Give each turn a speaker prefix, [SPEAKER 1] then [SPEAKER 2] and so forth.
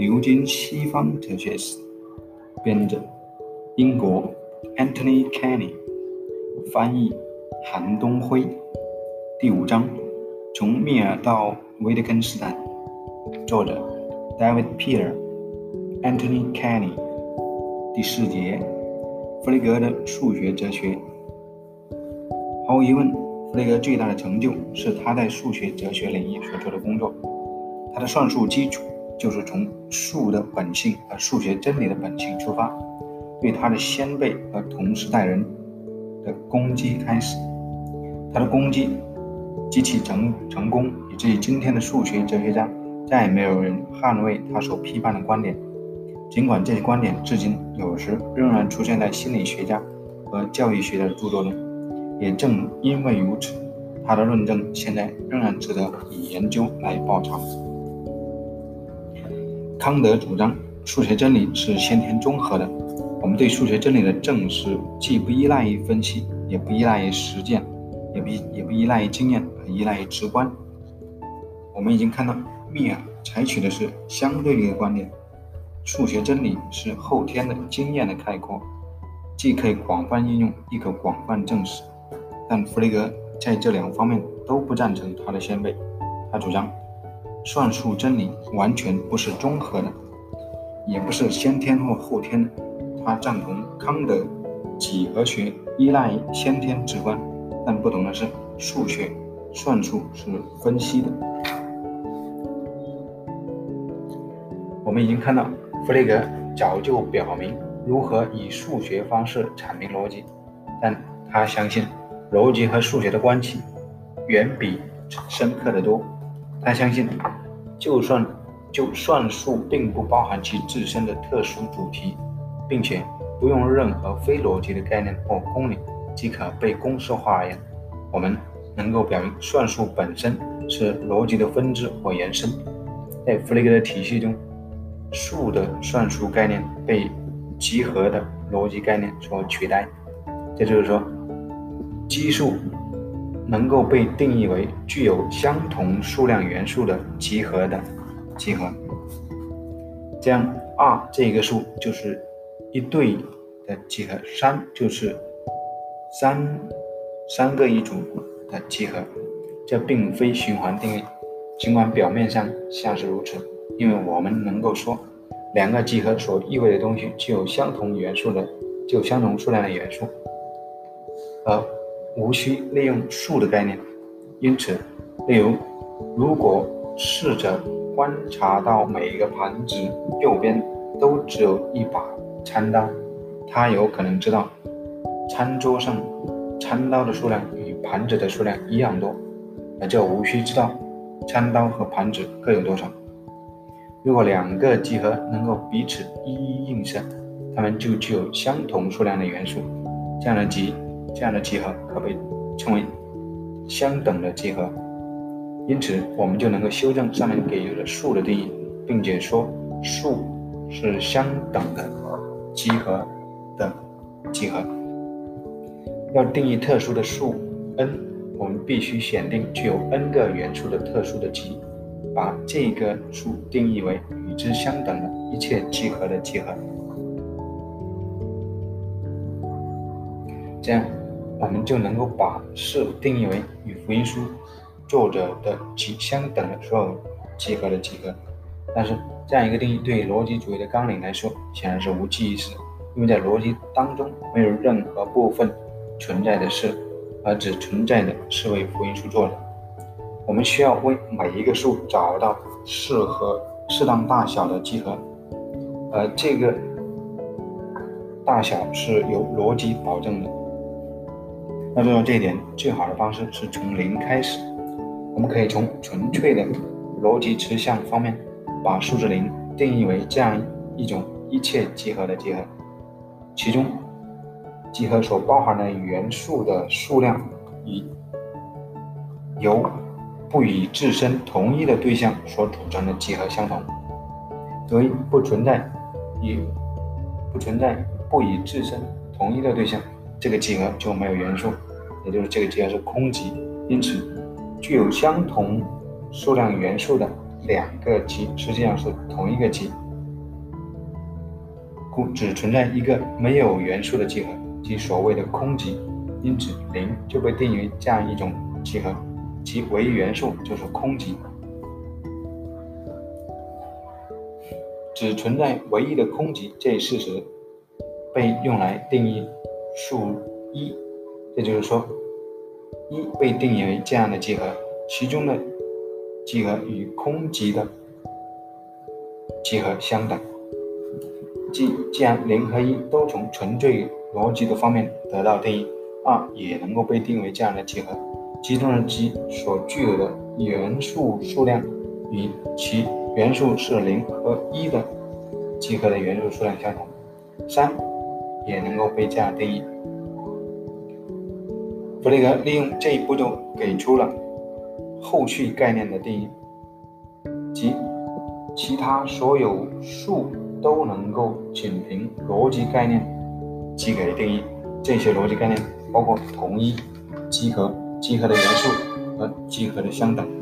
[SPEAKER 1] 流经西方哲学史，编者英国 Anthony Kenny，翻译韩东辉。第五章：从密尔到维特根斯坦，作者 David Peter，Anthony Kenny。第四节：弗雷格的数学哲学。毫无疑问，弗雷格最大的成就是他在数学哲学领域所做的工作。他的算术基础就是从数的本性和数学真理的本性出发，对他的先辈和同时代人的攻击开始。他的攻击极其成成功，以至于今天的数学哲学家再也没有人捍卫他所批判的观点。尽管这些观点至今有时仍然出现在心理学家和教育学的著作中，也正因为如此，他的论证现在仍然值得以研究来报偿。康德主张数学真理是先天综合的。我们对数学真理的证实，既不依赖于分析，也不依赖于实践，也不也不依赖于经验，而依赖于直观。我们已经看到，密尔采取的是相对立的观点：数学真理是后天的经验的概括，既可以广泛应用，亦可广泛证实。但弗雷格在这两方面都不赞成他的先辈，他主张。算术真理完全不是综合的，也不是先天或后天的。他赞同康德几何学依赖于先天直观，但不同的是，数学算术是分析的。我们已经看到，弗雷格早就表明如何以数学方式阐明逻辑，但他相信逻辑和数学的关系远比深刻的多。他相信，就算就算术并不包含其自身的特殊主题，并且不用任何非逻辑的概念或公理即可被公式化而言，我们能够表明算术本身是逻辑的分支或延伸。在弗雷格的体系中，数的算术概念被集合的逻辑概念所取代。这就是说，奇数。能够被定义为具有相同数量元素的集合的集合，这样二这个数就是一对的集合，三就是三三个一组的集合。这并非循环定律，尽管表面上像是如此，因为我们能够说两个集合所意味的东西具有相同元素的，具有相同数量的元素，而。无需利用数的概念，因此，例如，如果试着观察到每一个盘子右边都只有一把餐刀，他有可能知道餐桌上餐刀的数量与盘子的数量一样多，那就无需知道餐刀和盘子各有多少。如果两个集合能够彼此一一映射，它们就具有相同数量的元素，这样的集。这样的集合可被称为相等的集合，因此我们就能够修正上面给予的数的定义，并且说数是相等的集合的集合。要定义特殊的数 n，我们必须选定具有 n 个元素的特殊的集，把这个数定义为与之相等的一切集合的集合，这样。我们就能够把四定义为与福音书作者的集相等的所有集合的集合，但是这样一个定义对于逻辑主义的纲领来说显然是无济于事，因为在逻辑当中没有任何部分存在的是，而只存在的是为福音书做的。我们需要为每一个数找到适合适当大小的集合，而这个大小是由逻辑保证的。要做到这一点，最好的方式是从零开始。我们可以从纯粹的逻辑持项方面，把数字零定义为这样一种一切集合的集合，其中集合所包含的元素的数量与由不与自身同一的对象所组成的集合相同。所以不存在与不存在不与自身同一的对象。这个集合就没有元素，也就是这个集合是空集。因此，具有相同数量元素的两个集实际上是同一个集，故只存在一个没有元素的集合，即所谓的空集。因此，零就被定义这样一种集合，其唯一元素就是空集。只存在唯一的空集这一事实，被用来定义数一。也就是说，一被定义为这样的集合，其中的集合与空集的集合相等。即既然零和一都从纯粹逻辑的方面得到定义，二也能够被定为这样的集合，其中的集所具有的元素数量与其元素是零和一的集合的元素数量相同。三也能够被这样定义。弗雷格利用这一步骤给出了后续概念的定义，即其他所有数都能够仅凭逻辑概念即给定义。这些逻辑概念包括同一、集合、集合的元素和集合的相等。